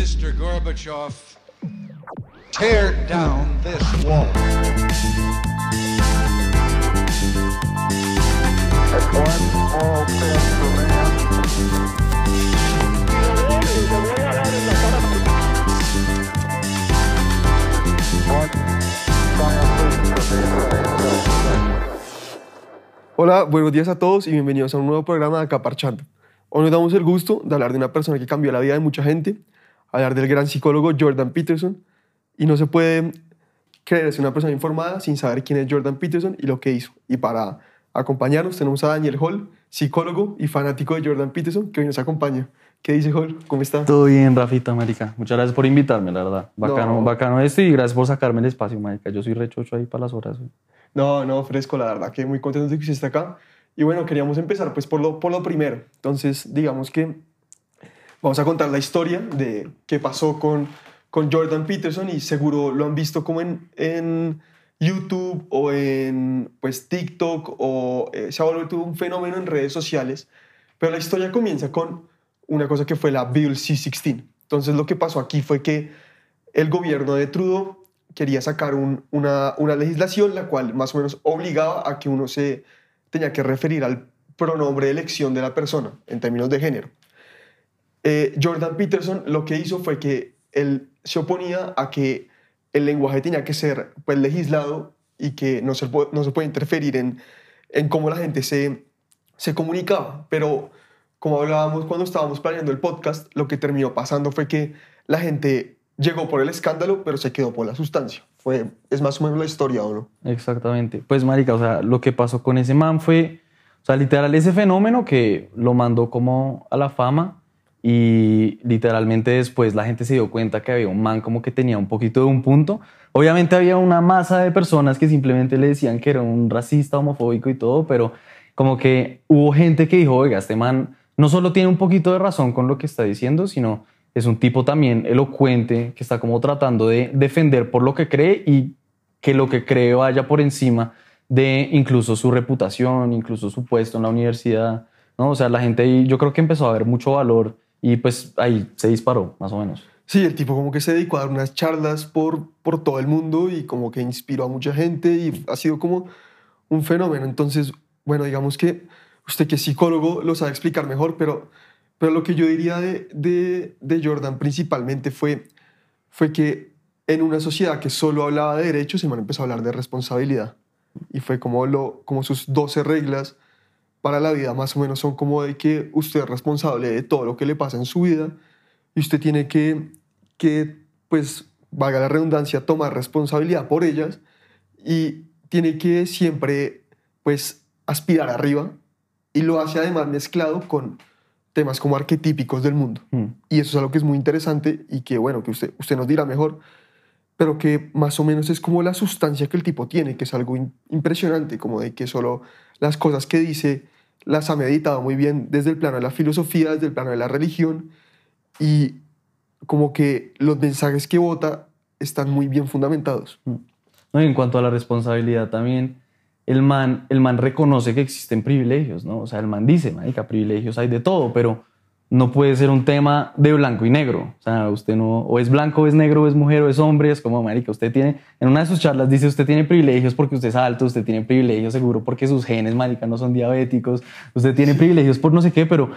Mr. Gorbachev, tear down this wall. Hola, buenos días a todos y bienvenidos a un nuevo programa de Acaparchando. Hoy nos damos el gusto de hablar de una persona que cambió la vida de mucha gente, hablar del gran psicólogo Jordan Peterson. Y no se puede creerse una persona informada sin saber quién es Jordan Peterson y lo que hizo. Y para acompañarnos tenemos a Daniel Hall, psicólogo y fanático de Jordan Peterson, que hoy nos acompaña. ¿Qué dice Hall? ¿Cómo está? Todo bien, Rafita, marica. Muchas gracias por invitarme, la verdad. Bacano, No. bacano esto y gracias por sacarme el espacio, marica. Yo soy rechocho ahí para las horas. güey. No, no, fresco, la verdad, que muy contento de que usted esté acá. Y bueno, queríamos empezar pues por lo, por lo primero. Entonces, digamos que vamos a contar la historia de qué pasó con, con Jordan Peterson y seguro lo han visto como en, en YouTube o en pues TikTok o eh, se ha vuelto un fenómeno en redes sociales. Pero la historia comienza con una cosa que fue la Bill C-16. Entonces lo que pasó aquí fue que el gobierno de Trudeau quería sacar un- una, una legislación la cual más o menos obligaba a que uno se tenía que referir al pronombre de elección de la persona en términos de género. Eh, Jordan Peterson lo que hizo fue que él se oponía a que el lenguaje tenía que ser pues, legislado y que no se, no se puede interferir en, en cómo la gente se, se comunicaba. Pero como hablábamos cuando estábamos planeando el podcast, lo que terminó pasando fue que la gente llegó por el escándalo, pero se quedó por la sustancia. Fue, es más o menos la historia, ¿o no? Exactamente. Pues, marica, o sea, lo que pasó con ese man fue, o sea, literal, ese fenómeno que lo mandó como a la fama y literalmente después la gente se dio cuenta que había un man como que tenía un poquito de un punto. Obviamente había una masa de personas que simplemente le decían que era un racista, homofóbico y todo, pero como que hubo gente que dijo, oiga, este man no solo tiene un poquito de razón con lo que está diciendo, sino es un tipo también elocuente que está como tratando de defender por lo que cree y que lo que cree vaya por encima de incluso su reputación, incluso su puesto en la universidad, ¿no? O sea, la gente yo creo que empezó a ver mucho valor y pues ahí se disparó, más o menos. Sí, el tipo como que se dedicó a dar unas charlas por, por todo el mundo y como que inspiró a mucha gente y ha sido como un fenómeno. Entonces, bueno, digamos que usted que es psicólogo lo sabe explicar mejor, pero, pero lo que yo diría de, de, de Jordan principalmente fue, fue que en una sociedad que solo hablaba de derechos, se man empezó a hablar de responsabilidad. Y fue como, lo, como sus 12 reglas para la vida, más o menos son como de que usted es responsable de todo lo que le pasa en su vida y usted tiene que, que pues, valga la redundancia, tomar responsabilidad por ellas y tiene que siempre, pues, aspirar arriba y lo hace además mezclado con temas como arquetípicos del mundo. Hmm. Y eso es algo que es muy interesante y que, bueno, que usted, usted nos dirá mejor, pero que más o menos es como la sustancia que el tipo tiene, que es algo impresionante, como de que solo las cosas que dice las ha meditado muy bien desde el plano de la filosofía, desde el plano de la religión, y como que los mensajes que vota están muy bien fundamentados. ¿no? Y en cuanto a la responsabilidad también, el man, el man reconoce que existen privilegios, ¿no? O sea, el man dice, marica, privilegios hay de todo, pero no puede ser un tema de blanco y negro. O sea, usted no, o es blanco, o es negro, o es mujer, o es hombre, es como, marica, usted tiene, en una de sus charlas dice, usted tiene privilegios porque usted es alto, usted tiene privilegios seguro porque sus genes, marica, no son diabéticos, usted tiene privilegios por no sé qué, pero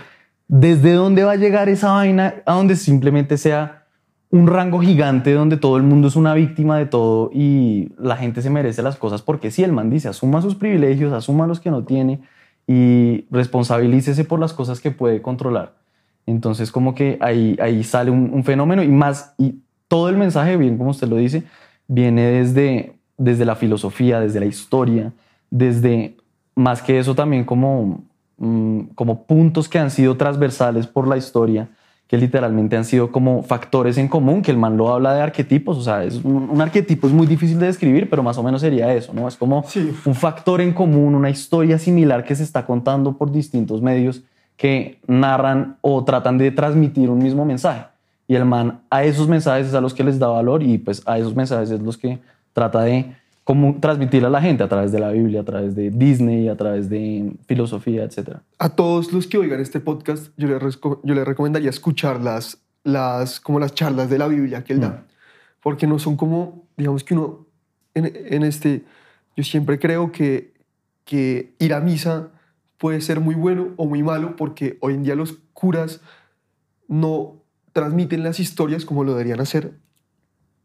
¿desde dónde va a llegar esa vaina a donde simplemente sea un rango gigante donde todo el mundo es una víctima de todo y la gente se merece las cosas porque si el man dice asuma sus privilegios, asuma los que no tiene y responsabilícese por las cosas que puede controlar. Entonces como que ahí, ahí sale un, un fenómeno y más, y todo el mensaje, bien como usted lo dice, viene desde, desde la filosofía, desde la historia, desde más que eso también como, mm, como puntos que han sido transversales por la historia que literalmente han sido como factores en común, que el man lo habla de arquetipos, o sea, es un, un arquetipo es muy difícil de describir, pero más o menos sería eso, ¿no? Es como Sí. un factor en común, una historia similar que se está contando por distintos medios que narran o tratan de transmitir un mismo mensaje. Y el man a esos mensajes es a los que les da valor y pues a esos mensajes es los que trata de como transmitir a la gente a través de la Biblia, a través de Disney, a través de filosofía, etc. A todos los que oigan este podcast, yo les, yo les recomendaría escuchar las, las, como las charlas de la Biblia que él da. Porque no son como, digamos que uno, en, en este, yo siempre creo que, que ir a misa puede ser muy bueno o muy malo porque hoy en día los curas no transmiten las historias como lo deberían hacer,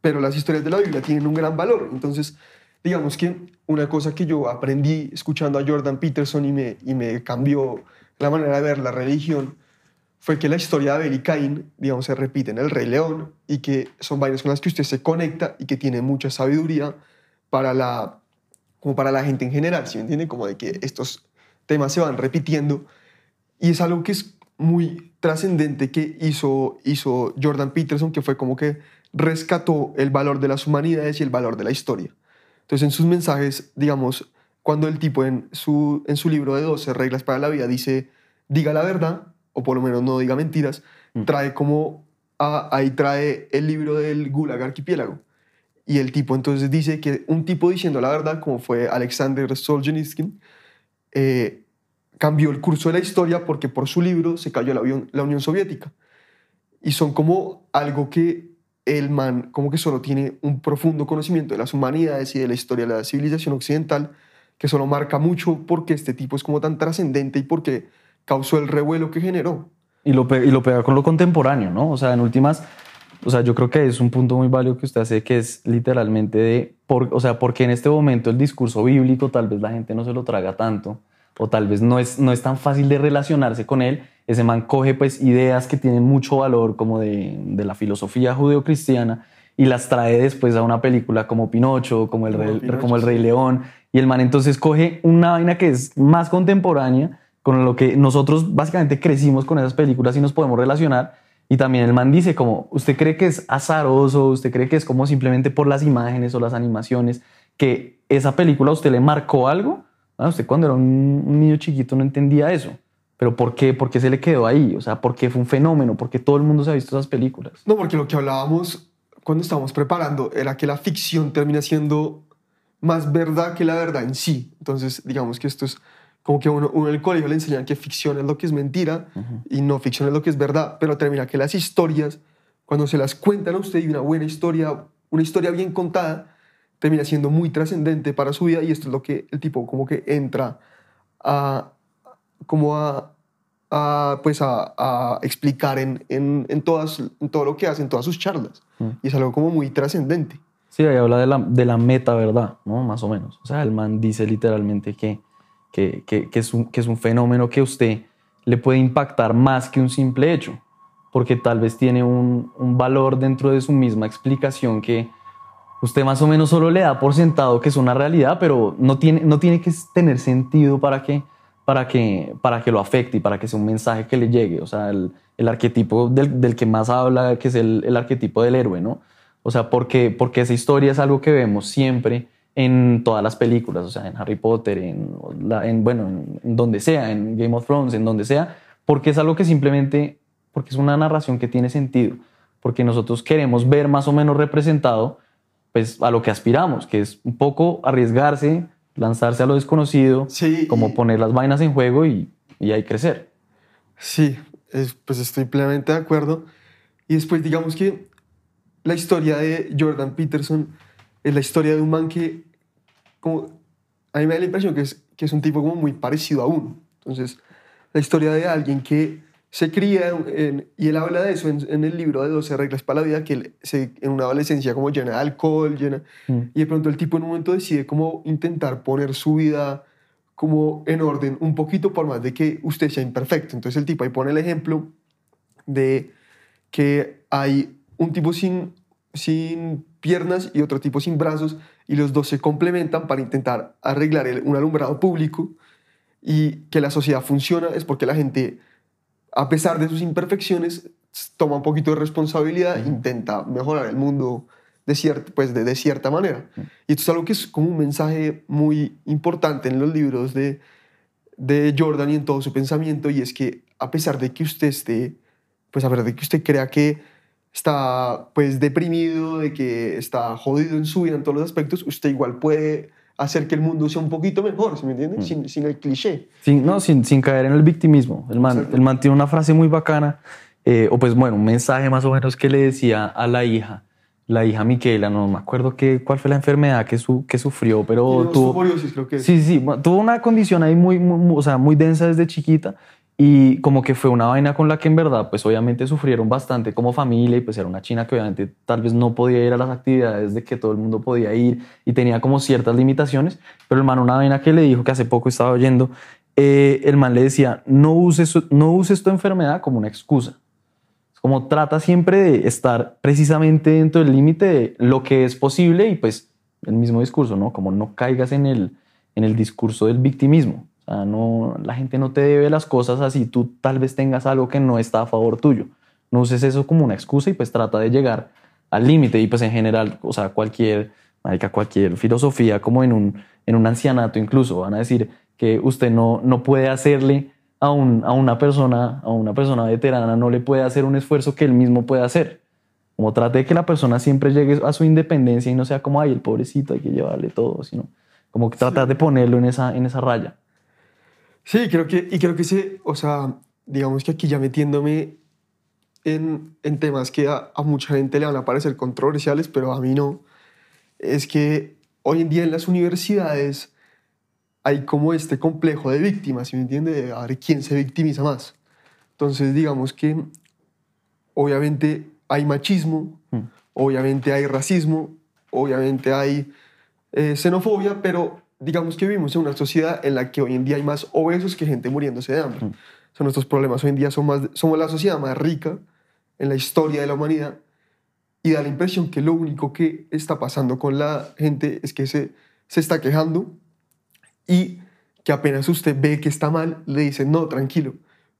pero las historias de la Biblia tienen un gran valor. Entonces, digamos que una cosa que yo aprendí escuchando a Jordan Peterson y me, y me cambió la manera de ver la religión fue que la historia de Abel y Caín, digamos, se repite en El Rey León y que son vainas con las que usted se conecta y que tiene mucha sabiduría para la, como para la gente en general, ¿sí me entiende? Como de que estos temas se van repitiendo y es algo que es muy trascendente que hizo, hizo Jordan Peterson, que fue como que rescató el valor de las humanidades y el valor de la historia. Entonces, en sus mensajes, digamos, cuando el tipo en su, en su libro de 12 reglas para la vida dice, diga la verdad, o por lo menos no diga mentiras, Mm. trae como, a- ahí trae el libro del Gulag Archipiélago. Y el tipo entonces dice que un tipo diciendo la verdad, como fue Alexander Solzhenitsyn, eh, cambió el curso de la historia porque por su libro se cayó la, Unión- la Unión Soviética. Y son como algo que el man como que solo tiene un profundo conocimiento de las humanidades y de la historia de la civilización occidental, que solo marca mucho porque este tipo es como tan trascendente y porque causó el revuelo que generó. Y lo, y lo pega con lo contemporáneo, ¿no? O sea, en últimas, o sea, yo creo que es un punto muy válido que usted hace, que es literalmente de, por, o sea, porque en este momento el discurso bíblico tal vez la gente no se lo traga tanto, o tal vez no es, no es tan fácil de relacionarse con él. Ese man coge pues ideas que tienen mucho valor como de, de la filosofía judeocristiana y las trae después a una película como Pinocho, como el, Como Rey, Pinocho, como el Rey sí. León, y el man entonces coge una vaina que es más contemporánea, con lo que nosotros básicamente crecimos con esas películas y nos podemos relacionar. Y también el man dice como, ¿usted cree que es azaroso? ¿Usted cree que es como simplemente por las imágenes o las animaciones que esa película a usted le marcó algo? Ah, usted cuando era un, niño chiquito no entendía eso. ¿Pero por qué? ¿Por qué se le quedó ahí? O sea, ¿por qué fue un fenómeno? ¿Por qué todo el mundo se ha visto esas películas? No, porque lo que hablábamos cuando estábamos preparando era que la ficción termina siendo más verdad que la verdad en sí. Entonces, digamos que esto es como que uno, uno en el colegio le enseñan que ficción es lo que es mentira y no ficción es lo que es verdad, pero termina que las historias, cuando se las cuentan a usted y una buena historia, una historia bien contada, termina siendo muy trascendente para su vida y esto es lo que el tipo como que entra a como a, a, pues a, a explicar en, en, en, todas, en todo lo que hace, en todas sus charlas. Mm. Y es algo como muy trascendente. Sí, ahí habla de la, de la meta verdad, ¿no? Más o menos. O sea, el man dice literalmente que, que, que, es un, que es un fenómeno que usted le puede impactar más que un simple hecho, porque tal vez tiene un, un valor dentro de su misma explicación que usted más o menos solo le da por sentado que es una realidad, pero no tiene, no tiene que tener sentido para que, para, que, para que lo afecte y para que sea un mensaje que le llegue. O sea, el, el arquetipo del, del, que más habla, que es el, el arquetipo del héroe, ¿no? O sea, porque, porque esa historia es algo que vemos siempre en todas las películas, o sea, en Harry Potter, en, la, en bueno, en, en, donde sea, en Game of Thrones, en donde sea, porque es algo que simplemente, porque es una narración que tiene sentido, porque nosotros queremos ver más o menos representado, pues, a lo que aspiramos, que es un poco arriesgarse, lanzarse a lo desconocido, sí, como poner las vainas en juego y, y ahí crecer. Sí, es, pues estoy plenamente de acuerdo. Y después, digamos que la historia de Jordan Peterson es la historia de un man que, como, a mí me da la impresión que es, que es un tipo como muy parecido a uno. Entonces, la historia de alguien que se cría, en, y él habla de eso en, en, el libro de 12 reglas para la vida, que él se, en una adolescencia como llena de alcohol, llena, mm. y de pronto el tipo en un momento decide como intentar poner su vida como en orden un poquito por más de que usted sea imperfecto. Entonces el tipo ahí pone el ejemplo de que hay un tipo sin, sin piernas y otro tipo sin brazos y los dos se complementan para intentar arreglar el, un alumbrado público y que la sociedad funciona es porque la gente, a pesar de sus imperfecciones, toma un poquito de responsabilidad e intenta mejorar el mundo de, cierta, pues de, de cierta manera. Y esto es algo que es como un mensaje muy importante en los libros de, de Jordan y en todo su pensamiento y es que a pesar de que usted esté, pues a pesar de que usted crea que está pues deprimido, de que está jodido en su vida en todos los aspectos, usted igual puede hacer que el mundo sea un poquito mejor, ¿sí me entiende? Mm. Sin, sin, el cliché. Sin, no, sin, sin caer en el victimismo. El man, el man tiene una frase muy bacana eh, o pues bueno, un mensaje más o menos que le decía a la hija, la hija Miquela, no me acuerdo qué, cuál fue la enfermedad que, su, que sufrió, pero tuvo... creo que es. Sí, sí, tuvo una condición ahí muy, muy- muy- o sea, muy densa desde chiquita y como que fue una vaina con la que en verdad, pues obviamente sufrieron bastante como familia y pues era una china que obviamente tal vez no podía ir a las actividades de que todo el mundo podía ir y tenía como ciertas limitaciones, pero el man una vaina que le dijo que hace poco estaba oyendo, eh, el man le decía, no uses, no uses tu enfermedad como una excusa. Como trata siempre de estar precisamente dentro del límite de lo que es posible y pues el mismo discurso, ¿no? Como no caigas en el, en el discurso del victimismo. Sea, no, la gente no te debe las cosas así tú tal vez tengas algo que no está a favor tuyo. No uses eso como una excusa y pues trata de llegar al límite y pues en general, o sea, cualquier, marica, cualquier filosofía como en un, en un ancianato incluso, van a decir que usted no, no puede hacerle a, un, a una persona, a una persona veterana, no le puede hacer un esfuerzo que él mismo puede hacer. Como trate de que la persona siempre llegue a su independencia y no sea como, ay, el pobrecito, hay que llevarle todo, sino como que tratar de ponerlo en esa, en esa raya. Sí, creo que, y creo que se, o sea, digamos que aquí ya metiéndome en, en temas que a, a mucha gente le van a parecer controversiales, pero a mí no, es que hoy en día en las universidades hay como este complejo de víctimas, ¿sí me entiende? De a ver quién se victimiza más. Entonces, digamos que obviamente hay machismo, Mm. obviamente hay racismo, obviamente hay eh, xenofobia, pero digamos que vivimos en una sociedad en la que hoy en día hay más obesos que gente muriéndose de hambre. Mm. O sea, nuestros problemas hoy en día son más, somos la sociedad más rica en la historia de la humanidad y da la impresión que lo único que está pasando con la gente es que se, se está quejando y que apenas usted ve que está mal, le dicen, no, tranquilo,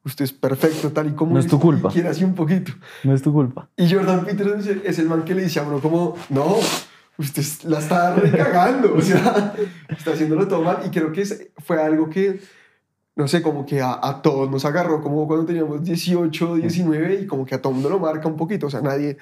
usted es perfecto tal y como No es tu culpa. quiere así un poquito. No es tu culpa. Y Jordan Peterson es el- es el man que le dice a uno como, no, usted la está recagando, o sea, está haciéndolo todo mal. Y creo que fue algo que, no sé, como que a, a todos nos agarró, como cuando teníamos 18, 19, y como que a todo mundo lo marca un poquito, o sea, nadie,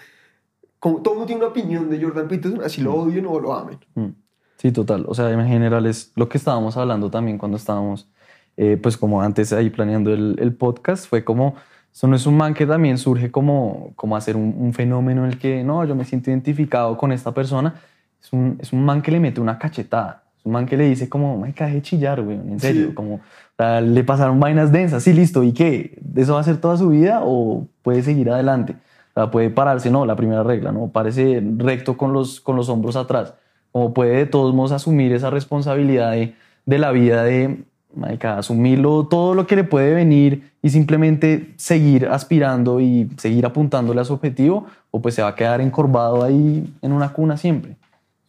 como todo mundo tiene una opinión de Jordan Peterson, así lo odien o lo amen. Mm. Sí, total. O sea, en general es lo que estábamos hablando también cuando estábamos, eh, pues como antes ahí planeando el, el podcast, fue como, eso no es un man que también surge como, como hacer un, un fenómeno en el que, no, yo me siento identificado con esta persona. Es un, es un man que le mete una cachetada. Es un man que le dice como, me cae de chillar, güey, en serio. Sí. Como, o sea, le pasaron vainas densas, sí, listo. ¿Y qué? ¿Eso va a ser toda su vida o puede seguir adelante? O sea, puede pararse, no, la primera regla, ¿no? Parece recto con los, con los hombros atrás. Como puede de todos modos asumir esa responsabilidad de, de la vida, de, marica, asumirlo, todo lo que le puede venir y simplemente seguir aspirando y seguir apuntándole a su objetivo, o pues se va a quedar encorvado ahí en una cuna siempre.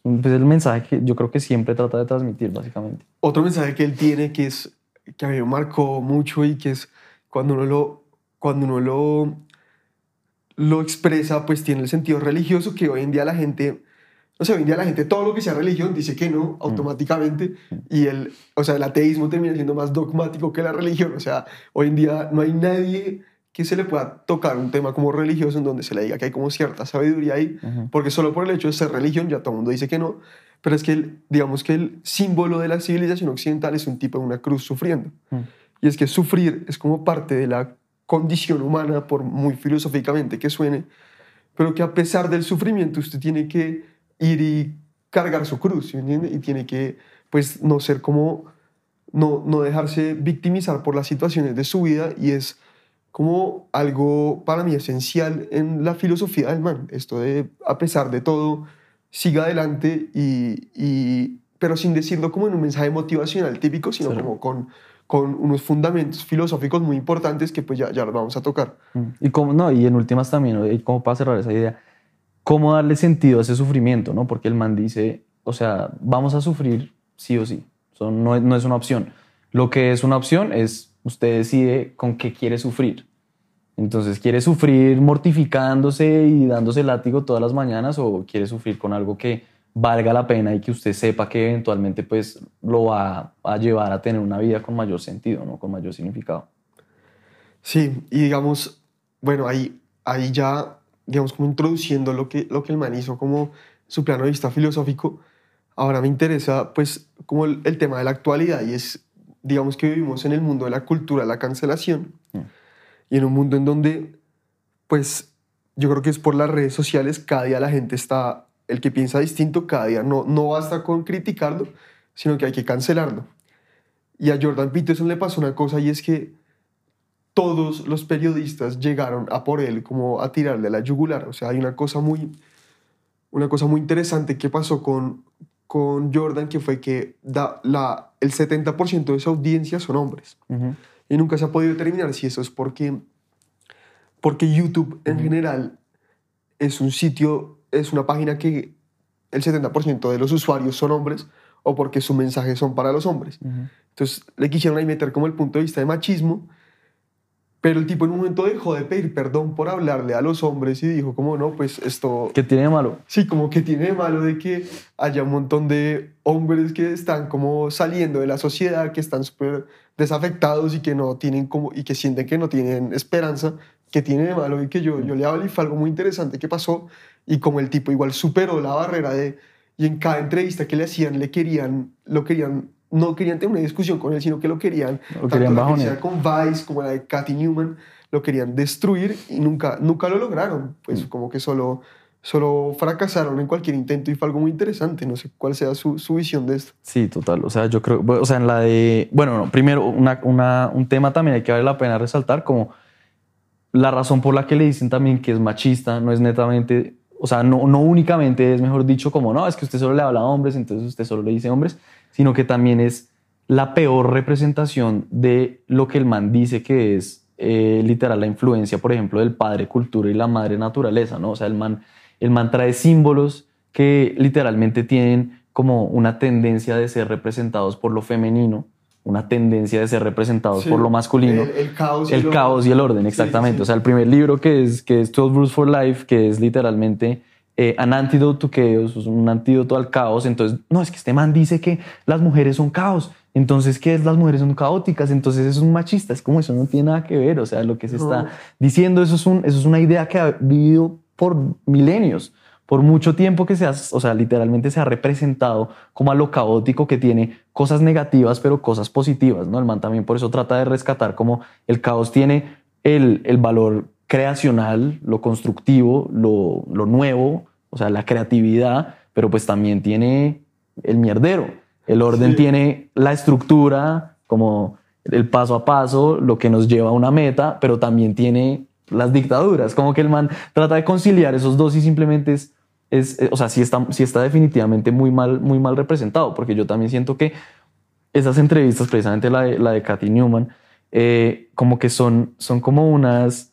Pues es el mensaje que yo creo que siempre trata de transmitir, básicamente. Otro mensaje que él tiene que es que a mí me marcó mucho y que es cuando uno lo cuando uno lo lo expresa pues tiene el sentido religioso que hoy en día la gente no sé, hoy en día la gente todo lo que sea religión dice que no automáticamente y el o sea, el ateísmo termina siendo más dogmático que la religión, o sea, hoy en día no hay nadie que se le pueda tocar un tema como religioso en donde se le diga que hay como cierta sabiduría ahí, Ujú. porque solo por el hecho de ser religión ya todo el mundo dice que no, pero es que el, digamos que el símbolo de la civilización occidental es un tipo de una cruz sufriendo. Mm. Y es que sufrir es como parte de la condición humana, por muy filosóficamente que suene, pero que a pesar del sufrimiento usted tiene que ir y cargar su cruz, ¿sí me entiende? Y tiene que, pues, no ser como, no, no dejarse victimizar por las situaciones de su vida y es como algo para mí esencial en la filosofía del man, esto de, a pesar de todo, siga adelante y, y pero sin decirlo como en un mensaje motivacional típico, sino Claro. como con, con unos fundamentos filosóficos muy importantes que pues ya, ya los vamos a tocar. Mm. Y como, no, y en últimas también, y como para cerrar esa idea, cómo darle sentido a ese sufrimiento, ¿no? Porque el man dice, o sea, vamos a sufrir sí o sí. No no es una opción. Lo que es una opción es usted decide con qué quiere sufrir. Entonces, ¿quiere sufrir mortificándose y dándose látigo todas las mañanas o quiere sufrir con algo que valga la pena y que usted sepa que eventualmente pues lo va a llevar a tener una vida con mayor sentido, ¿no? Con mayor significado. Sí, y digamos, bueno, ahí, ahí ya, digamos, como introduciendo lo que, lo que el man hizo como su plano de vista filosófico, ahora me interesa, pues, como el, el tema de la actualidad, y es, digamos que vivimos en el mundo de la cultura, de la cancelación, Mm. y en un mundo en donde, pues yo creo que es por las redes sociales, cada día la gente está, el que piensa distinto, cada día no, no basta con criticarlo, sino que hay que cancelarlo. Y a Jordan Peterson le pasó una cosa y es que todos los periodistas llegaron a por él como a tirarle la yugular. O sea, hay una cosa muy, una cosa muy interesante que pasó con, con Jordan, que fue que da, la, el 70% de su audiencia son hombres. Y nunca se ha podido determinar si eso es porque, porque YouTube en general es un sitio, es una página que el 70% de los usuarios son hombres o porque sus mensajes son para los hombres. Entonces le quisieron ahí meter como el punto de vista de machismo pero el tipo en un momento dejó de pedir perdón por hablarle a los hombres y dijo como, no, pues esto... ¿Qué tiene de malo? Sí, como que tiene de malo de que haya un montón de hombres que están como saliendo de la sociedad, que están súper desafectados y que no tienen como... y que sienten que no tienen esperanza, que tiene de malo y que yo, yo le hablé y fue algo muy interesante que pasó. Y como el tipo igual superó la barrera de... y en cada entrevista que le hacían le querían, lo querían no querían tener una discusión con él, sino que lo querían, lo querían tanto la con Vice como la de Cathy Newman, lo querían destruir y nunca, nunca lo lograron. Pues mm. como que solo, solo fracasaron en cualquier intento y fue algo muy interesante. No sé cuál sea su, su visión de esto. Sí, total. O sea, yo creo, o sea, en la de, bueno, no, primero, una, una, un tema también hay que vale la pena resaltar como la razón por la que le dicen también que es machista no es netamente o sea, no, no únicamente es mejor dicho como, no, es que usted solo le habla a hombres, entonces usted solo le dice hombres, sino que también es la peor representación de lo que el man dice que es eh, literal la influencia, por ejemplo, del padre cultura y la madre naturaleza, ¿no? O sea, el man, el man trae símbolos que literalmente tienen como una tendencia de ser representados por lo femenino, una tendencia de ser representados por lo masculino. El, caos, y el, caos y el orden, exactamente. o sea, el primer libro que es, que es 12 Rules for Life, que es literalmente eh, an antidote to chaos, un antídoto al caos. Entonces, no, es que este man dice que las mujeres son caos. Entonces, ¿qué es? Las mujeres son caóticas. Entonces, es un machista. Es como eso no tiene nada que ver. O sea, lo que se está diciendo, eso es, un, eso es una idea que ha vivido por milenios por mucho tiempo que se ha, o sea, literalmente se ha representado como a lo caótico que tiene cosas negativas, pero cosas positivas, ¿no? El man también por eso trata de rescatar como el caos tiene el, el valor creacional, lo constructivo, lo, lo nuevo, o sea, la creatividad, pero pues también tiene el mierdero. El orden tiene la estructura, como el paso a paso, lo que nos lleva a una meta, pero también tiene las dictaduras. Como que el man trata de conciliar esos dos y simplemente es es, eh, o sea, sí está, sí está definitivamente muy mal, muy mal representado, porque yo también siento que esas entrevistas, precisamente la de, la de Kathy Newman, eh, como que son, son como unas,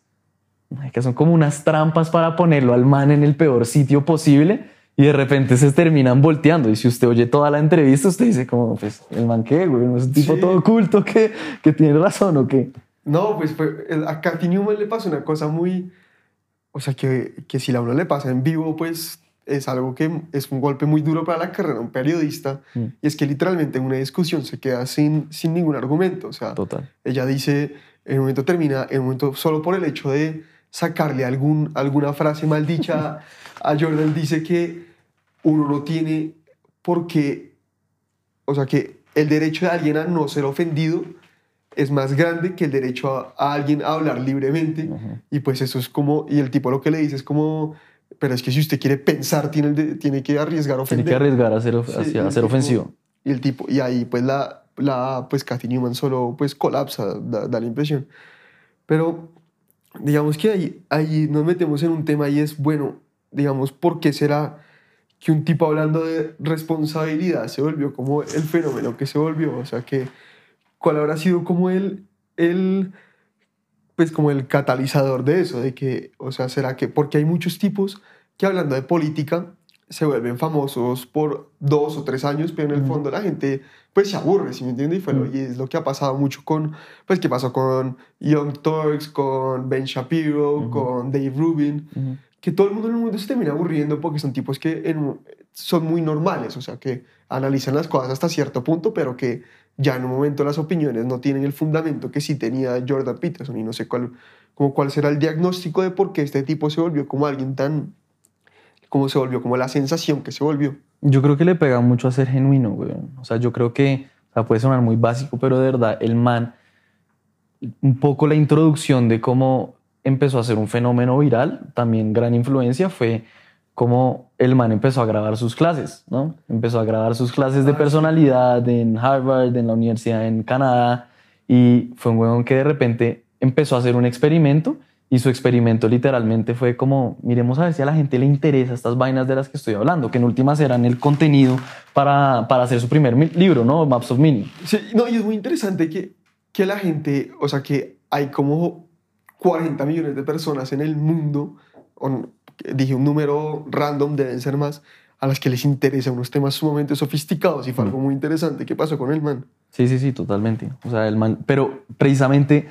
que son como unas trampas para ponerlo al man en el peor sitio posible y de repente se terminan volteando. Y si usted oye toda la entrevista, usted dice como, pues, el man qué, güey, es un tipo todo oculto que, que tiene razón o qué. No, pues, pues a Kathy Newman le pasa una cosa muy, o sea, que, que si la uno le pasa en vivo, pues es algo que es un golpe muy duro para la carrera de un periodista mm. y es que literalmente en una discusión se queda sin, sin ningún argumento. O sea, Total. ella dice, en un momento termina, en un momento solo por el hecho de sacarle algún, alguna frase maldicha a Jordan, dice que uno no tiene por qué, o sea, que el derecho de alguien a no ser ofendido es más grande que el derecho a, alguien a hablar libremente. Y pues eso es como, y el tipo lo que le dice es como pero es que si usted quiere pensar, tiene, tiene que arriesgar ofender. Tiene que arriesgar a ser, hacia, ser ofensivo. Y el tipo, y ahí pues la, la pues Kathy Newman solo pues colapsa, da, la impresión. Pero digamos que ahí, ahí nos metemos en un tema y es, bueno, digamos, ¿por qué será que un tipo hablando de responsabilidad se volvió como el fenómeno que se volvió? O sea, que, ¿cuál habrá sido como el, el pues como el catalizador de eso, de que, o sea, será que, porque hay muchos tipos que hablando de política se vuelven famosos por dos o tres años, pero en el fondo la gente pues se aburre, ¿sí me entiendes? Y, fue y es lo que ha pasado mucho con, pues que pasó con Young Turks, con Ben Shapiro, con Dave Rubin, que todo el mundo en el mundo se termina aburriendo porque son tipos que son muy normales, o sea, que analizan las cosas hasta cierto punto, pero que ya en un momento las opiniones no tienen el fundamento que sí tenía Jordan Peterson y no sé cuál, como cuál será el diagnóstico de por qué este tipo se volvió como alguien tan, como se volvió, como la sensación que se volvió. Yo creo que le pega mucho a ser genuino, güey. O sea, yo creo que, o sea, puede sonar muy básico, pero de verdad, el man, un poco la introducción de cómo empezó a ser un fenómeno viral, también gran influencia, fue como el man empezó a grabar sus clases, ¿no? Empezó a grabar sus clases de personalidad en Harvard, en la universidad en Canadá, y fue un huevón que de repente empezó a hacer un experimento y su experimento literalmente fue como, miremos a ver si a la gente le interesa estas vainas de las que estoy hablando, que en últimas eran el contenido para, para hacer su primer libro, ¿no? Maps of Meaning. Sí, no, y es muy interesante que, que la gente, o sea, que hay como 40 millones de personas en el mundo, o no, dije un número random, deben ser más, a las que les interesa unos temas sumamente sofisticados y fue algo muy interesante. ¿Qué pasó con el man? Sí, sí, sí, totalmente. O sea, el man, pero precisamente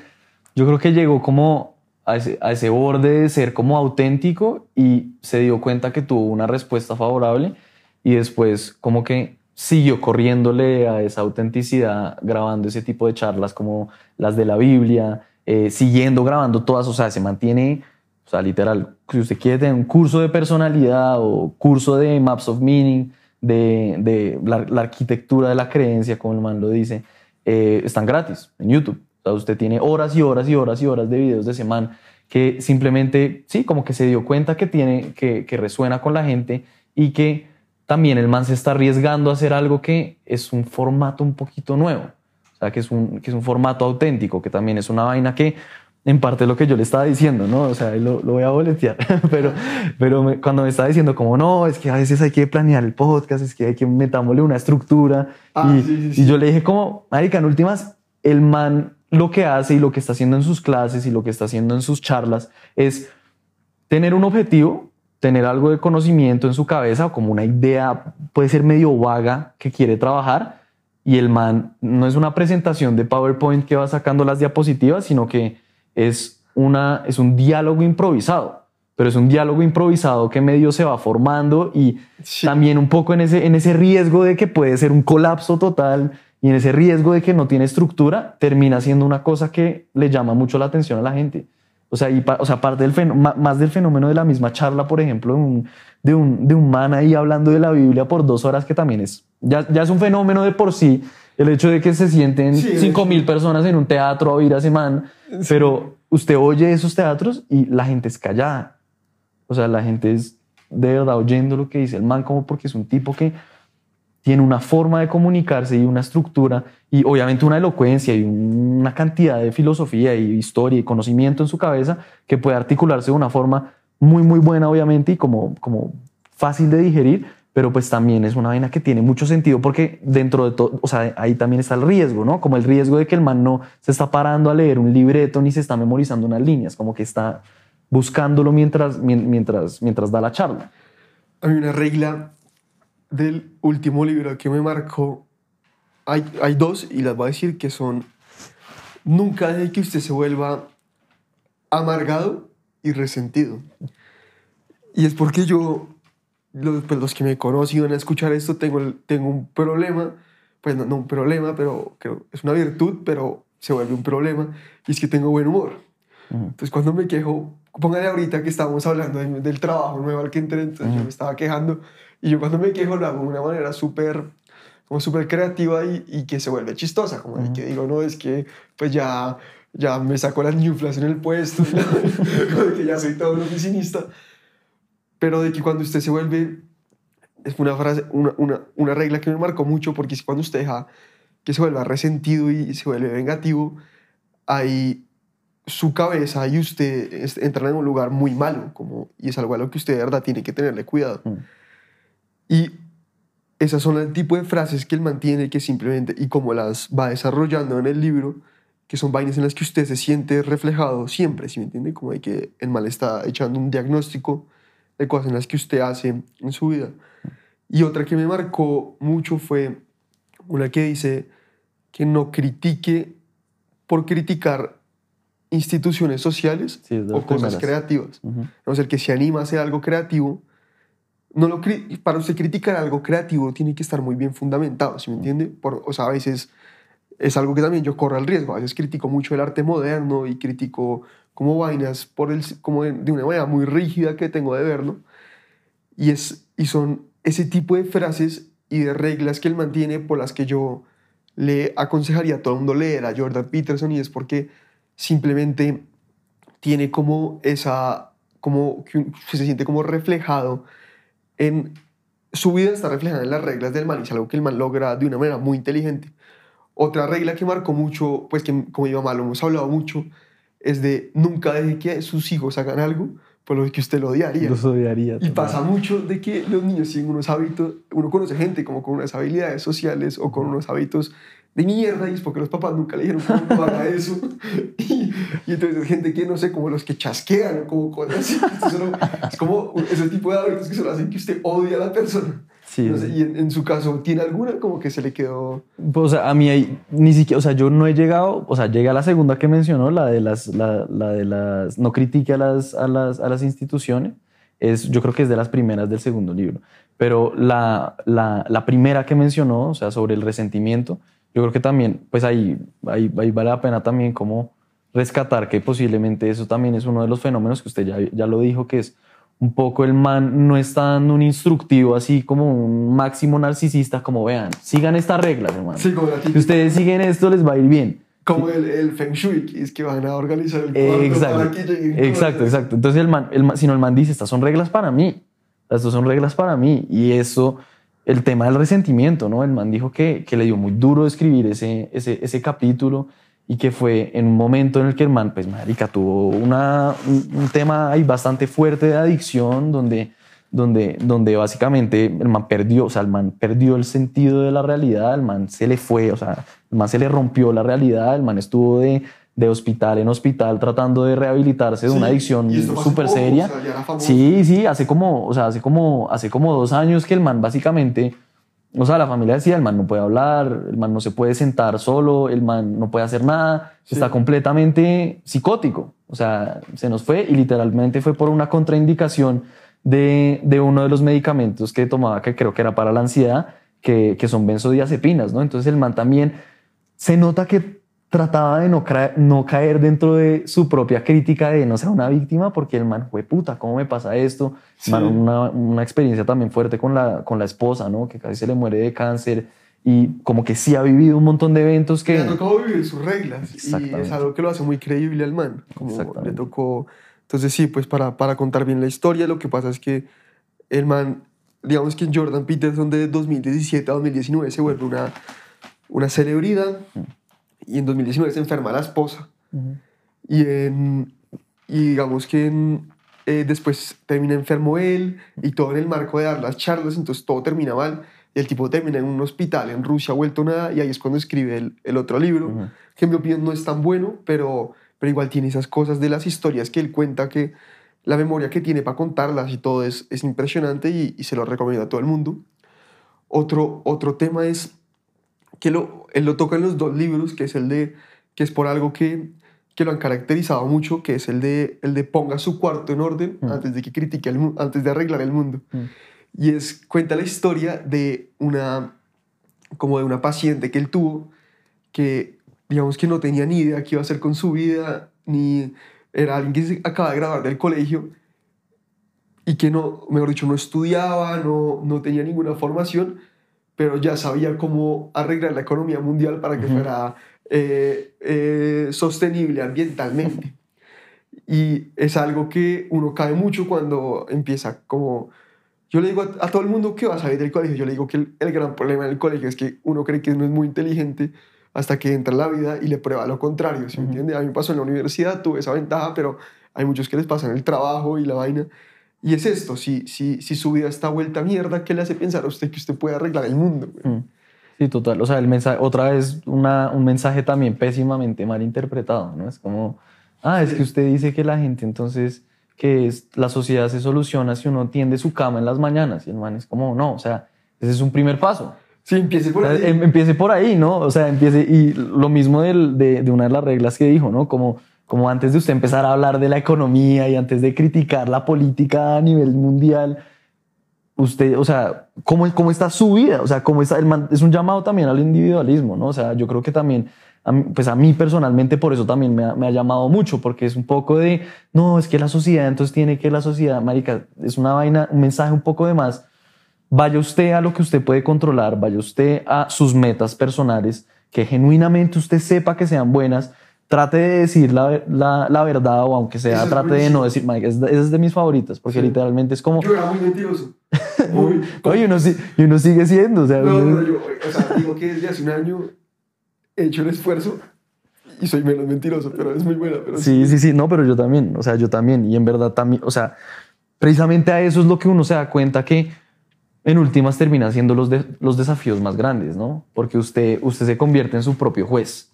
yo creo que llegó como a ese, a ese borde de ser como auténtico y se dio cuenta que tuvo una respuesta favorable y después como que siguió corriéndole a esa autenticidad grabando ese tipo de charlas como las de la Biblia, eh, siguiendo grabando todas, o sea, se mantiene, o sea, literal, si usted quiere tener un curso de personalidad o curso de Maps of Meaning, de, de la, la arquitectura de la creencia, como el man lo dice, eh, están gratis en YouTube. O sea, usted tiene horas y horas y horas y horas de videos de ese man que simplemente, sí, como que se dio cuenta que tiene, que, que resuena con la gente y que también el man se está arriesgando a hacer algo que es un formato un poquito nuevo. O sea, que es un, que es un formato auténtico, que también es una vaina que en parte lo que yo le estaba diciendo, ¿no? O sea, lo, lo voy a boletear, pero, pero me- cuando me estaba diciendo como, no, es que a veces hay que planear el podcast, es que hay que metámosle una estructura. Ah, y, sí, sí. y yo le dije como, marica, en últimas, el man lo que hace y lo que está haciendo en sus clases y lo que está haciendo en sus charlas es tener un objetivo, tener algo de conocimiento en su cabeza o como una idea, puede ser medio vaga que quiere trabajar y el man no es una presentación de PowerPoint que va sacando las diapositivas, sino que es, una, es un diálogo improvisado, pero es un diálogo improvisado que medio se va formando y Sí. también un poco en ese, en ese riesgo de que puede ser un colapso total y en ese riesgo de que no tiene estructura, termina siendo una cosa que le llama mucho la atención a la gente. O sea, y pa- o sea parte del más del fenómeno de la misma charla, por ejemplo, de un, de un, de un man ahí hablando de la Biblia por dos horas, que también es, ya, ya es un fenómeno de por sí, el hecho de que se sienten Sí, cinco es- mil personas en un teatro a oír a ese man, pero usted oye esos teatros y la gente es callada. O sea, la gente es de verdad oyendo lo que dice el man, como porque es un tipo que tiene una forma de comunicarse y una estructura y obviamente una elocuencia y una cantidad de filosofía y historia y conocimiento en su cabeza que puede articularse de una forma muy, muy buena, obviamente, y como, como fácil de digerir, pero pues también es una vaina que tiene mucho sentido porque dentro de todo, o sea, ahí también está el riesgo, ¿no? Como el riesgo de que el man no se está parando a leer un libreto ni se está memorizando unas líneas, como que está buscándolo mientras, mien- mientras, mientras da la charla. Hay una regla del último libro que me marcó. Hay, hay dos y las voy a decir que son nunca deje que usted se vuelva amargado y resentido. Y es porque yo, los, pues los que me conocen y van a escuchar esto, tengo, tengo un problema, pues no, no un problema, pero creo, es una virtud, pero se vuelve un problema, y es que tengo buen humor. Entonces cuando me quejo, póngale ahorita que estábamos hablando de- del trabajo nuevo al que entré, entonces yo me estaba quejando y yo cuando me quejo lo hago de una manera súper como súper creativa y, y que se vuelve chistosa, como de que digo, no, es que pues ya, ya me sacó las ñuflas en el puesto, como de que ya soy todo un oficinista, pero de que cuando usted se vuelve, es una frase, una, una, una regla que me marcó mucho porque es cuando usted deja que se vuelva resentido y se vuelve vengativo, ahí su cabeza y usted entran en un lugar muy malo, como, y es algo a lo que usted de verdad tiene que tenerle cuidado. Mm. Y esas son el tipo de frases que él mantiene que simplemente, y como las va desarrollando en el libro, que son vainas en las que usted se siente reflejado siempre, ¿sí me entiende? Como de que el mal está echando un diagnóstico de cosas en las que usted hace en su vida. Y otra que me marcó mucho fue una que dice que no critique por criticar instituciones sociales Sí, o cosas primeras. creativas. Ujú. A no ser que se anima a hacer algo creativo, no lo para usted criticar algo creativo tiene que estar muy bien fundamentado, ¿sí me entiende? Por, o sea, a veces es algo que también yo corro el riesgo. A veces critico mucho el arte moderno y critico como vainas por el, como de, de una manera muy rígida que tengo de verlo. Y, es, y son ese tipo de frases y de reglas que él mantiene por las que yo le aconsejaría a todo el mundo leer a Jordan Peterson y es porque simplemente tiene como esa, como que se siente como reflejado en su vida está reflejada en las reglas del man y es algo que el man logra de una manera muy inteligente. Otra regla que marcó mucho, pues que como mi mamá lo hemos hablado mucho, es de nunca deje que sus hijos hagan algo por lo que usted lo odiaría. Los odiaría. Y pasa mucho de que los niños tienen unos hábitos, uno conoce gente como con unas habilidades sociales o con unos hábitos de mierda y es porque los papás nunca le dijeron cómo haga eso. Y, y, entonces gente que no sé, como los que chasquean o como cosas así. Solo, es como ese tipo de hábitos que solo hacen que usted odie a la persona. Sí, No sé, y en, en, su caso, ¿tiene alguna como que se le quedó? Pues, o sea, a mí hay, ni siquiera, o sea, yo no he llegado, o sea, llega la segunda que mencionó, la de las, la, la de las, no critique a las, a las, a las instituciones, es, yo creo que es de las primeras del segundo libro, pero la, la, la primera que mencionó, o sea, sobre el resentimiento, yo creo que también, pues ahí, ahí, ahí vale la pena también como rescatar que posiblemente eso también es uno de los fenómenos que usted ya, ya lo dijo, que es un poco el man no está dando un instructivo así como un máximo narcisista, como vean, sigan estas reglas, hermano. Sí, como si ustedes siguen esto, les va a ir bien. Como el, el Feng Shui, que es que van a organizar el cuarto exacto, para que lleguen Exacto, cosas. exacto. Entonces, el man, el man, si no, el man dice, estas son reglas para mí. Estas son reglas para mí. Y eso, el tema del resentimiento, ¿no? El man dijo que, que le dio muy duro escribir ese, ese, ese capítulo y que fue en un momento en el que el man, pues, marica, tuvo un, un tema ahí bastante fuerte de adicción, donde, donde, donde básicamente el man perdió, o sea, el man perdió el sentido de la realidad, el man se le fue, o sea, el man se le rompió la realidad, el man estuvo de, de hospital en hospital tratando de rehabilitarse de Sí, una adicción súper seria. o sea, ya era famoso. Sí, sí, hace como, o sea, hace como, hace como dos años que el man básicamente, o sea, la familia decía, el man no puede hablar, el man no se puede sentar solo, el man no puede hacer nada, Sí. está completamente psicótico. O sea, se nos fue y literalmente fue por una contraindicación de, de uno de los medicamentos que tomaba, que creo que era para la ansiedad, que, que son benzodiazepinas, ¿no? Entonces el man también se nota que trataba de no, no caer dentro de su propia crítica de no ser una víctima, porque el man fue puta, ¿cómo me pasa esto? Sí. Man, una, una experiencia también fuerte con la, con la esposa, ¿no? Que casi se le muere de cáncer y como que sí ha vivido un montón de eventos que... Le tocado vivir sus reglas y es algo que lo hace muy creíble al man. Como le tocó. Entonces, sí, pues para, para contar bien la historia, lo que pasa es que el man, digamos que Jordan Peterson de 2017 a 2019 se vuelve una, una celebridad y en 2019 se enferma la esposa. Ujú. Y, en, y digamos que en, eh, después termina enfermo él y todo en el marco de dar las charlas, entonces todo termina mal. Y el tipo termina en un hospital en Rusia, vuelto nada, y ahí es cuando escribe el, el otro libro, Ujú. que en mi opinión no es tan bueno, pero, pero igual tiene esas cosas de las historias que él cuenta que la memoria que tiene para contarlas y todo es, es impresionante y, y se lo recomiendo a todo el mundo. Otro, otro tema es que lo, él lo toca en los dos libros, que es el de, que es por algo que, que lo han caracterizado mucho, que es el de, el de ponga su cuarto en orden Mm. antes de que critique el antes de arreglar el mundo. Mm. Y es, cuenta la historia de una, como de una paciente que él tuvo, que digamos que no tenía ni idea qué iba a hacer con su vida, ni era alguien que se acaba de graduar del colegio y que no, mejor dicho, no estudiaba, no, no tenía ninguna formación, pero ya sabía cómo arreglar la economía mundial para que Ujú. fuera eh, eh, sostenible ambientalmente. Y es algo que uno cae mucho cuando empieza como... Yo le digo a, a todo el mundo que va a salir del colegio, yo le digo que el, el gran problema del colegio es que uno cree que no es muy inteligente hasta que entra en la vida y le prueba lo contrario, ¿sí me Ujú. entiende? A mí me pasó en la universidad, tuve esa ventaja, pero hay muchos que les pasa en el trabajo y la vaina. Y es esto, si, si, si su vida está vuelta a mierda, ¿qué le hace pensar a usted que usted puede arreglar el mundo? güey? Mm. Sí, total. O sea, el mensaje, otra vez una, un mensaje también pésimamente mal interpretado, ¿no? Es como, ah, es que usted dice que la gente entonces, que es, la sociedad se soluciona si uno tiende su cama en las mañanas. Y el man es como, no, o sea, ese es un primer paso. Sí, empiece por O sea, ahí. em- empiece por ahí, ¿no? O sea, empiece, y lo mismo del- de, de una de las reglas que dijo, ¿no? Como, como antes de usted empezar a hablar de la economía y antes de criticar la política a nivel mundial, usted, o sea, ¿cómo, cómo está su vida? O sea, ¿cómo está? El es un llamado también al individualismo, ¿no? O sea, yo creo que también, a mí- pues a mí personalmente por eso también me ha, me ha llamado mucho, porque es un poco de, no, es que la sociedad, entonces tiene que la sociedad, marica, es una vaina, un mensaje un poco de más vaya usted a lo que usted puede controlar, vaya usted a sus metas personales, que genuinamente usted sepa que sean buenas, trate de decir la, la, la verdad o aunque sea, Eso trate de no decir, marica, es, es de mis favoritas, porque Sí. literalmente es como, Yo era muy mentiroso. Muy. oye, uno, uno sigue siendo, o sea, No, uno- no, yo, o sea, digo que desde hace un año he hecho el esfuerzo y soy menos mentiroso, pero es muy buena. Pero Sí, sí, sí, no, pero yo también, o sea, yo también, y en verdad también, o sea, precisamente a eso es lo que uno se da cuenta que en últimas termina siendo los, de- los desafíos más grandes, ¿no? Porque usted, usted se convierte en su propio juez.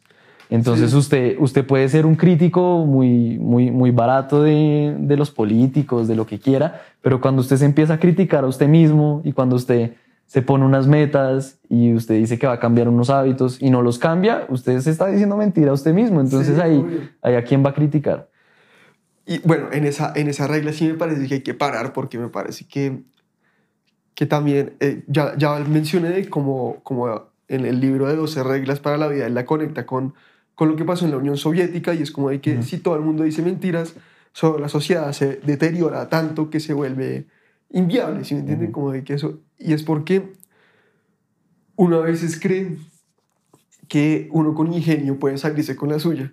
Entonces Sí. usted, usted puede ser un crítico muy, muy, muy barato de, de los políticos, de lo que quiera, pero cuando usted se empieza a criticar a usted mismo y cuando usted se pone unas metas y usted dice que va a cambiar unos hábitos y no los cambia, usted se está diciendo mentira a usted mismo. Entonces Sí, ahí, ahí a quién va a criticar. Y bueno, en esa, en esa regla sí me parece que hay que parar porque me parece que, que también, eh, ya, ya mencioné de cómo, cómo en el libro de 12 reglas para la vida, él la conecta con, con lo que pasó en la Unión Soviética y es como de que si todo el mundo dice mentiras, so- la sociedad se deteriora tanto que se vuelve inviable, ¿sí me entienden? Ujú. Como de que eso, y es porque uno a veces cree que uno con ingenio puede salirse con la suya,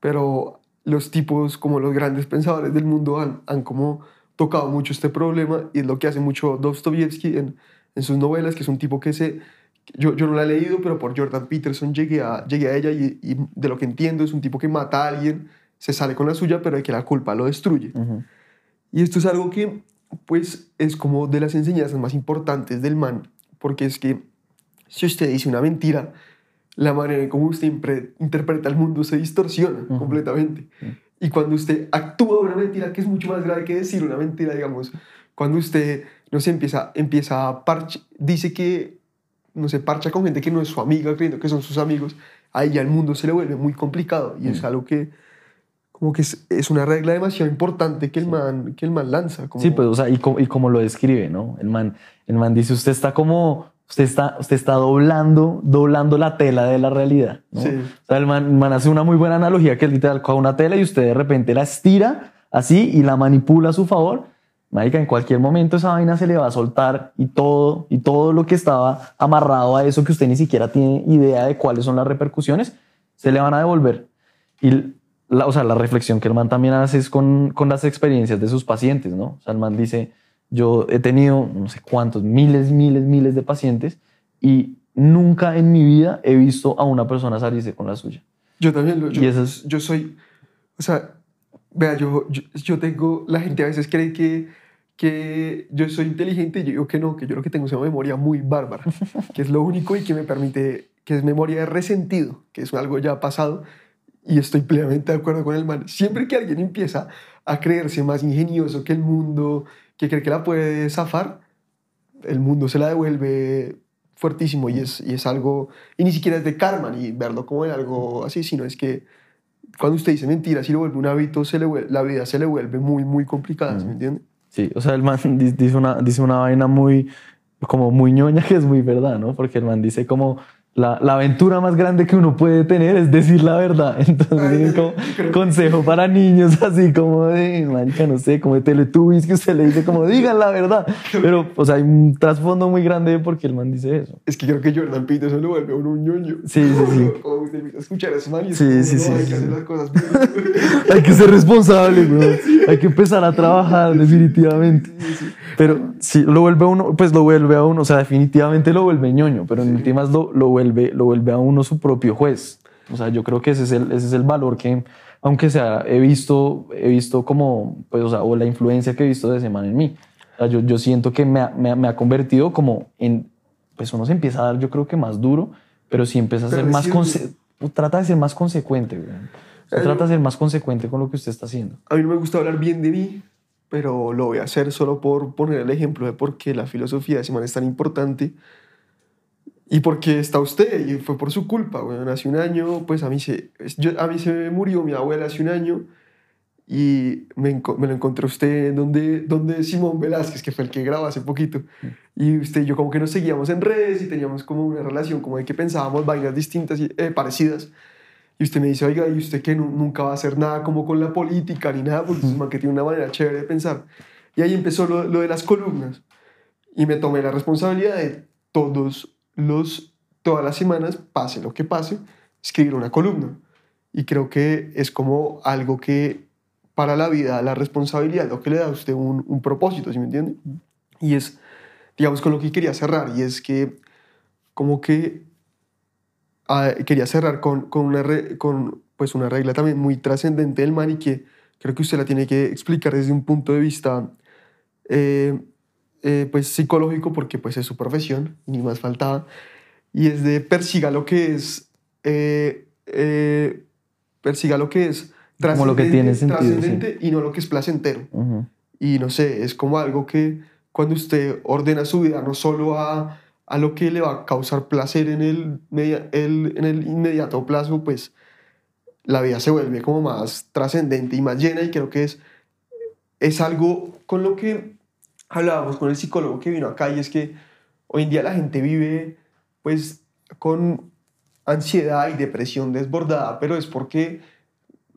pero los tipos como los grandes pensadores del mundo han, han como tocado mucho este problema y es lo que hace mucho Dostoyevsky en, en sus novelas, que es un tipo que se... Yo, yo no la he leído, pero por Jordan Peterson llegué a, llegué a ella y, y de lo que entiendo es un tipo que mata a alguien, se sale con la suya, pero de que la culpa lo destruye. Y esto es algo que, pues, es como de las enseñanzas más importantes del man, porque es que si usted dice una mentira, la manera en cómo usted interpreta el mundo se distorsiona completamente. Y cuando usted actúa una mentira, que es mucho más grave que decir una mentira, digamos, cuando usted, no sé, empieza, empieza a parche, dice que, no sé, parcha con gente que no es su amiga, creyendo que son sus amigos, ahí ya el mundo se le vuelve muy complicado y es Mm. algo que, como que es, es una regla demasiado importante que el man, que el man lanza. Como, Sí, pues, o sea, y, co- y como lo describe, ¿no? El man, el man dice, usted está como, usted está, usted está doblando, doblando la tela de la realidad, ¿no? Sí. O sea, el man, el man hace una muy buena analogía que es literal coge una tela y usted de repente la estira así y la manipula a su favor. Marica, en cualquier momento esa vaina se le va a soltar y todo, y todo lo que estaba amarrado a eso que usted ni siquiera tiene idea de cuáles son las repercusiones, se le van a devolver. Y la, o sea, la reflexión que el man también hace es con, con las experiencias de sus pacientes, ¿no? O sea, el man dice, yo he tenido no sé cuántos, miles, miles, miles de pacientes y nunca en mi vida he visto a una persona salirse con la suya. Yo también, lo, yo, Y eso es- yo soy, o sea, vea, yo, yo, yo tengo, la gente a veces cree que, que yo soy inteligente y yo digo que no, que yo lo que tengo es una memoria muy bárbara, que es lo único y que me permite, que es memoria de resentido, que es algo ya pasado y estoy plenamente de acuerdo con el man. Siempre que alguien empieza a creerse más ingenioso que el mundo, que cree que la puede zafar, el mundo se la devuelve fuertísimo y es, y es algo, y ni siquiera es de karma ni verlo como en algo así, sino es que cuando usted dice mentiras y lo vuelve un hábito, se le la vida se le vuelve muy, muy complicada, ¿sí ¿me entiende? Sí, o sea, el man di- dice una, dice una vaina muy, como muy ñoña que es muy verdad, ¿no? Porque el man dice como la, la aventura más grande que uno puede tener es decir la verdad. Entonces, como consejo para niños, así como de, marica, no sé, como de Teletubbies, que usted le dice como, digan la verdad. Pero, o sea, hay un trasfondo muy grande porque el man dice eso. Es que creo que Jordan Peterson lo vuelve a uno un ñoño. Sí, sí, sí. Como usted empieza a escuchar a man y Sí, sí, no, sí, hay sí, que hacer sí. las cosas bien. Hay que ser responsable, bro. Hay que empezar a trabajar, definitivamente. Pero sí, lo vuelve a uno, pues lo vuelve a uno, o sea, definitivamente lo vuelve ñoño, pero en últimas lo, lo, vuelve, lo vuelve a uno su propio juez. O sea, yo creo que ese es el, ese es el valor que, aunque sea, he visto, he visto como, pues, o sea, o la influencia que he visto de ese man en mí. O sea, yo, yo siento que me ha, me, ha, me ha convertido como en, pues uno se empieza a dar, yo creo que más duro, pero sí empieza a ser más, trata de ser más consecuente, güey. Se Eh, trata de ser más consecuente con lo que usted está haciendo. A mí no me gusta hablar bien de mí, pero lo voy a hacer solo por poner el ejemplo de por qué la filosofía de ese man es tan importante y por qué está usted, y fue por su culpa, bueno, hace un año, pues a mí se, yo- a mí se me murió mi abuela hace un año y me, me lo encontré usted donde, donde Simón Velázquez, que fue el que grabó hace poquito, y usted y yo como que nos seguíamos en redes y teníamos como una relación como de que pensábamos vainas distintas y eh, parecidas. Y usted me dice, oiga, ¿y usted que nunca va a hacer nada como con la política ni nada? Porque es un man que tiene una manera chévere de pensar. Y ahí empezó lo, lo de las columnas. Y me tomé la responsabilidad de todos los, todas las semanas, pase lo que pase, escribir una columna. y creo que es como algo que para la vida, la responsabilidad, lo que le da a usted un, un propósito, ¿sí me entiende? Y es, digamos, con lo que quería cerrar, y es que como que ah, quería cerrar con, con, una re- con pues una regla también muy trascendente del man y que creo que usted la tiene que explicar desde un punto de vista eh, eh, pues psicológico porque pues es su profesión, ni más faltaba, y es de persiga lo que es, eh, eh, persiga lo que es Como lo que tiene trascendente- sentido, sí. y no lo que es placentero. Ujú. Y no sé, es como algo que cuando usted ordena su vida no solo a, a lo que le va a causar placer en el, media- el- en el inmediato plazo, pues la vida se vuelve como más trascendente y más llena y creo que es, es algo con lo que hablábamos con el psicólogo que vino acá y es que hoy en día la gente vive pues con ansiedad y depresión desbordada, pero es porque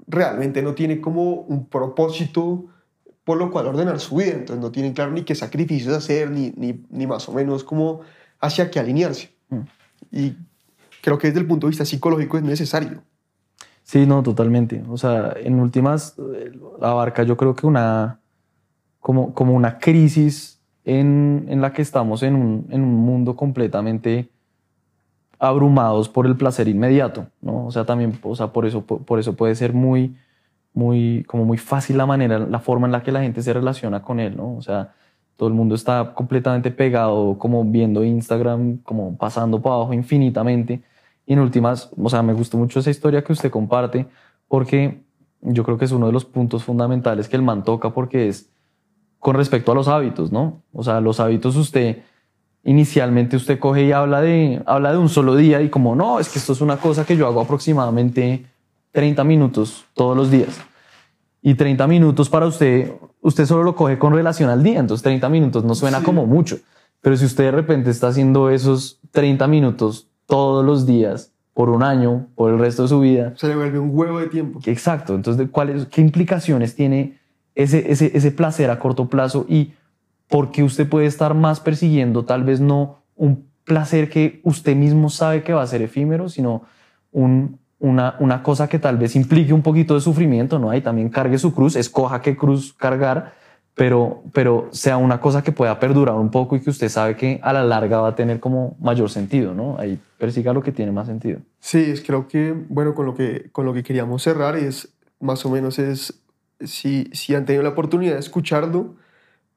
realmente no tiene como un propósito por lo cual ordenar su vida. Entonces no tienen claro ni qué sacrificios hacer, ni, ni, ni más o menos como hacia qué alinearse. Mm. Y creo que desde el punto de vista psicológico es necesario. Sí, no, totalmente. O sea, en últimas, eh, abarca yo creo que una, como, como una crisis en, en la que estamos en un, en un mundo completamente abrumados por el placer inmediato, ¿no? O sea, también, o sea, por eso, por, por eso puede ser muy, muy, como muy fácil la manera, la forma en la que la gente se relaciona con él, ¿no? O sea, todo el mundo está completamente pegado, como viendo Instagram, como pasando por abajo infinitamente. Y en últimas, o sea, me gustó mucho esa historia que usted comparte, porque yo creo que es uno de los puntos fundamentales que el man toca, porque es con respecto a los hábitos, ¿no? O sea, los hábitos usted, inicialmente usted coge y habla de, habla de un solo día y como, no, es que esto es una cosa que yo hago aproximadamente 30 minutos todos los días. Y 30 minutos para usted, usted solo lo coge con relación al día, entonces 30 minutos no suena Sí. como mucho. Pero si usted de repente está haciendo esos 30 minutos todos los días, por un año, por el resto de su vida, Se le vuelve un huevo de tiempo. Exacto. Entonces, ¿de ¿cuáles, ¿qué implicaciones tiene ese, ese, ese placer a corto plazo y por qué usted puede estar más persiguiendo tal vez no un placer que usted mismo sabe que va a ser efímero, sino un, una, una cosa que tal vez implique un poquito de sufrimiento, ¿no? Ahí también cargue su cruz, escoja qué cruz cargar, pero, pero sea una cosa que pueda perdurar un poco y que usted sabe que a la larga va a tener como mayor sentido, ¿no? Ahí persiga lo que tiene más sentido. Sí, es, creo que, bueno, con lo que, con lo que queríamos cerrar es, más o menos es, si, si han tenido la oportunidad de escucharlo,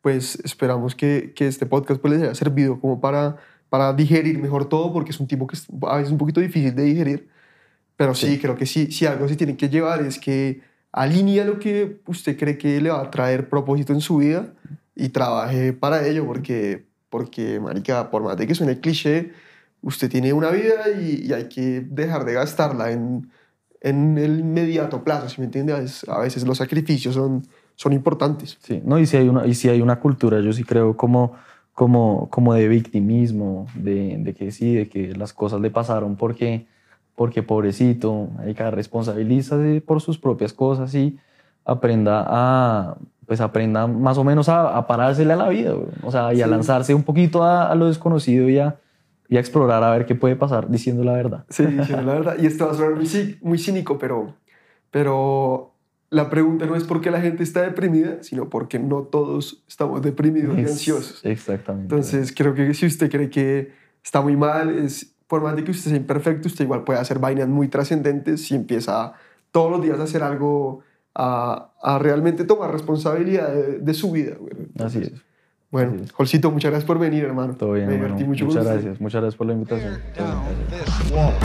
pues esperamos que, que este podcast pues les haya servido como para, para digerir mejor todo, porque es un tipo que es a un poquito difícil de digerir, pero sí, Sí. creo que sí, si algo se tiene que llevar es que alinea lo que usted cree que le va a traer propósito en su vida y trabaje para ello, porque, porque marica, por más de que suene cliché, usted tiene una vida y, y hay que dejar de gastarla en, en el inmediato plazo, ¿sí me entiende? A veces, a veces los sacrificios son, son importantes. Sí, no, y si hay una, y si hay una cultura, yo sí creo como, como, como de victimismo, de, de que sí, de que las cosas le pasaron porque, porque pobrecito, hay que responsabilízase por sus propias cosas y aprenda a, pues aprenda más o menos a, a parársele a la vida, güey. o sea, y a Sí. lanzarse un poquito a, a lo desconocido y a, y a explorar a ver qué puede pasar diciendo la verdad. Sí, sí, la verdad. Y esto va a sonar muy, muy cínico, pero, pero la pregunta no es por qué la gente está deprimida, sino porque no todos estamos deprimidos y ansiosos. Exactamente. Entonces, creo que si usted cree que está muy mal, es, por más de que usted sea imperfecto, usted igual puede hacer vainas muy trascendentes si empieza todos los días a hacer algo, a, a realmente tomar responsabilidad de, de su vida. güey. Así es. Bueno, Así es. Jolcito, muchas gracias por venir, hermano. Todo bien, Me hermano. divertí mucho Muchas gracias. Muchas gracias por la invitación. Gracias.